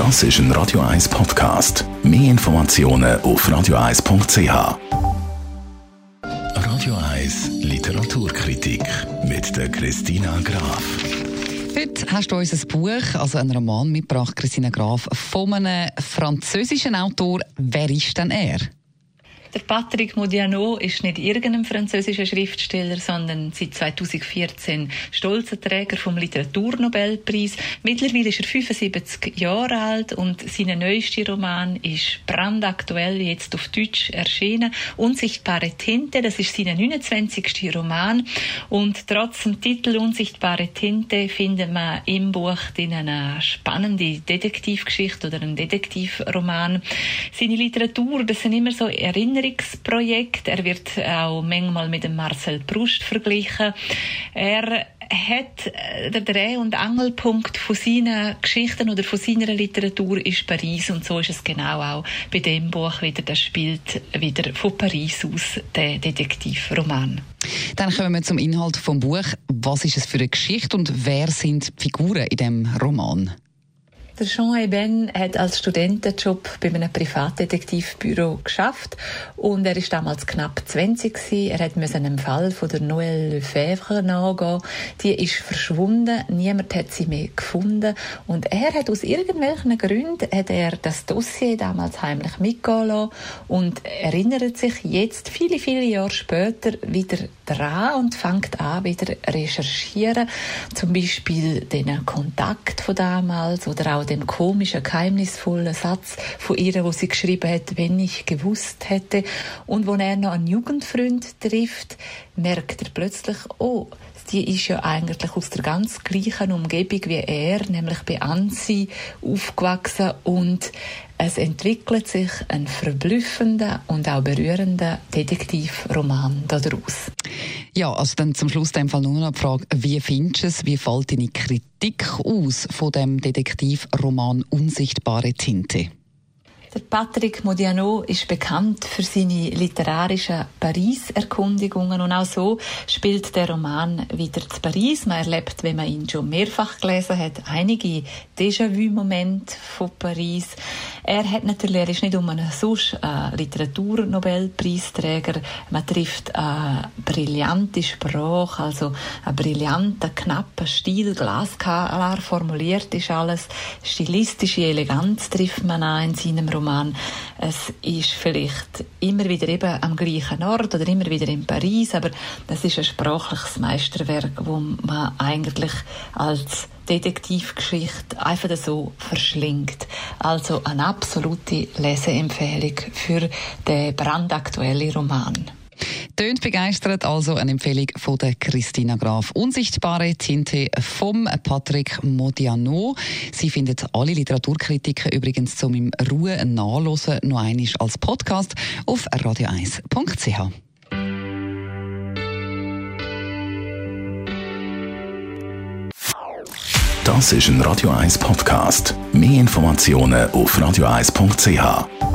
Das ist ein Radio 1 Podcast. Mehr Informationen auf radio1.ch. Radio 1 Literaturkritik mit der Christina Graf. Heute hast du uns ein Buch, also einen Roman mitgebracht, Christina Graf, von einem französischen Autor. Wer ist denn er? Der Patrick Modiano ist nicht irgendein französischer Schriftsteller, sondern seit 2014 stolzer Träger vom Literaturnobelpreis. Mittlerweile ist er 75 Jahre alt und sein neuester Roman ist brandaktuell jetzt auf Deutsch erschienen. Unsichtbare Tinte, das ist sein 29. Roman und trotz dem Titel Unsichtbare Tinte findet man im Buch eine spannende Detektivgeschichte oder einen Detektivroman. Seine Literatur, das sind immer so Erinnerungen Erinnerungsprojekt. Er wird auch manchmal mit dem Marcel Proust verglichen. Er hat äh, der Dreh- und Angelpunkt von seinen Geschichten oder von seiner Literatur ist Paris und so ist es genau auch bei dem Buch wieder. Das spielt wieder von Paris aus der Detektivroman. Dann kommen wir zum Inhalt vom Buch. Was ist es für eine Geschichte und wer sind die Figuren in dem Roman? Der Jean Eben hat als Studentenjob bei einem Privatdetektivbüro geschafft und er ist damals knapp 20 gewesen. Er hat müssen einem Fall von der Noël Lefebvre nachgehen. Die ist verschwunden, niemand hat sie mehr gefunden und er hat aus irgendwelchen Gründen hat er das Dossier damals heimlich mitgehen lassen und erinnert sich jetzt viele viele Jahre später wieder dran und fängt an wieder recherchieren, zum Beispiel den Kontakt von damals oder auch den komischen, geheimnisvollen Satz von ihr, wo sie geschrieben hat, wenn ich gewusst hätte. Und wo er noch einen Jugendfreund trifft, merkt er plötzlich, oh, die ist ja eigentlich aus der ganz gleichen Umgebung wie er, nämlich bei Ansi aufgewachsen und es entwickelt sich ein verblüffender und auch berührender Detektivroman daraus. Ja, also dann zum Schluss dem Fall nur noch die Frage, wie findest du es, wie fällt deine Kritik aus von dem Detektivroman Unsichtbare Tinte? Der Patrick Modiano ist bekannt für seine literarischen Paris-Erkundigungen und auch so spielt der Roman wieder zu Paris. Man erlebt, wenn man ihn schon mehrfach gelesen hat, einige Déjà-vu-Momente von Paris. Er hat natürlich, er ist nicht um einen sonst äh, Literaturnobelpreisträger. Man trifft eine brillante Sprache, also einen brillanten, knappen Stil, glasklar formuliert ist alles. Stilistische Eleganz trifft man an in seinem Roman. Roman. Es ist vielleicht immer wieder eben am gleichen Ort oder immer wieder in Paris, aber das ist ein sprachliches Meisterwerk, wo man eigentlich als Detektivgeschichte einfach so verschlingt. Also eine absolute Leseempfehlung für den brandaktuellen Roman. Tönt begeistert, also eine Empfehlung von der Christina Graf. Unsichtbare Tinte vom Patrick Modiano. Sie findet alle Literaturkritiken übrigens zum im Ruhe nachlesen noch einmal als Podcast auf radio1.ch. Das ist ein Radio 1 Podcast. Mehr Informationen auf radio1.ch.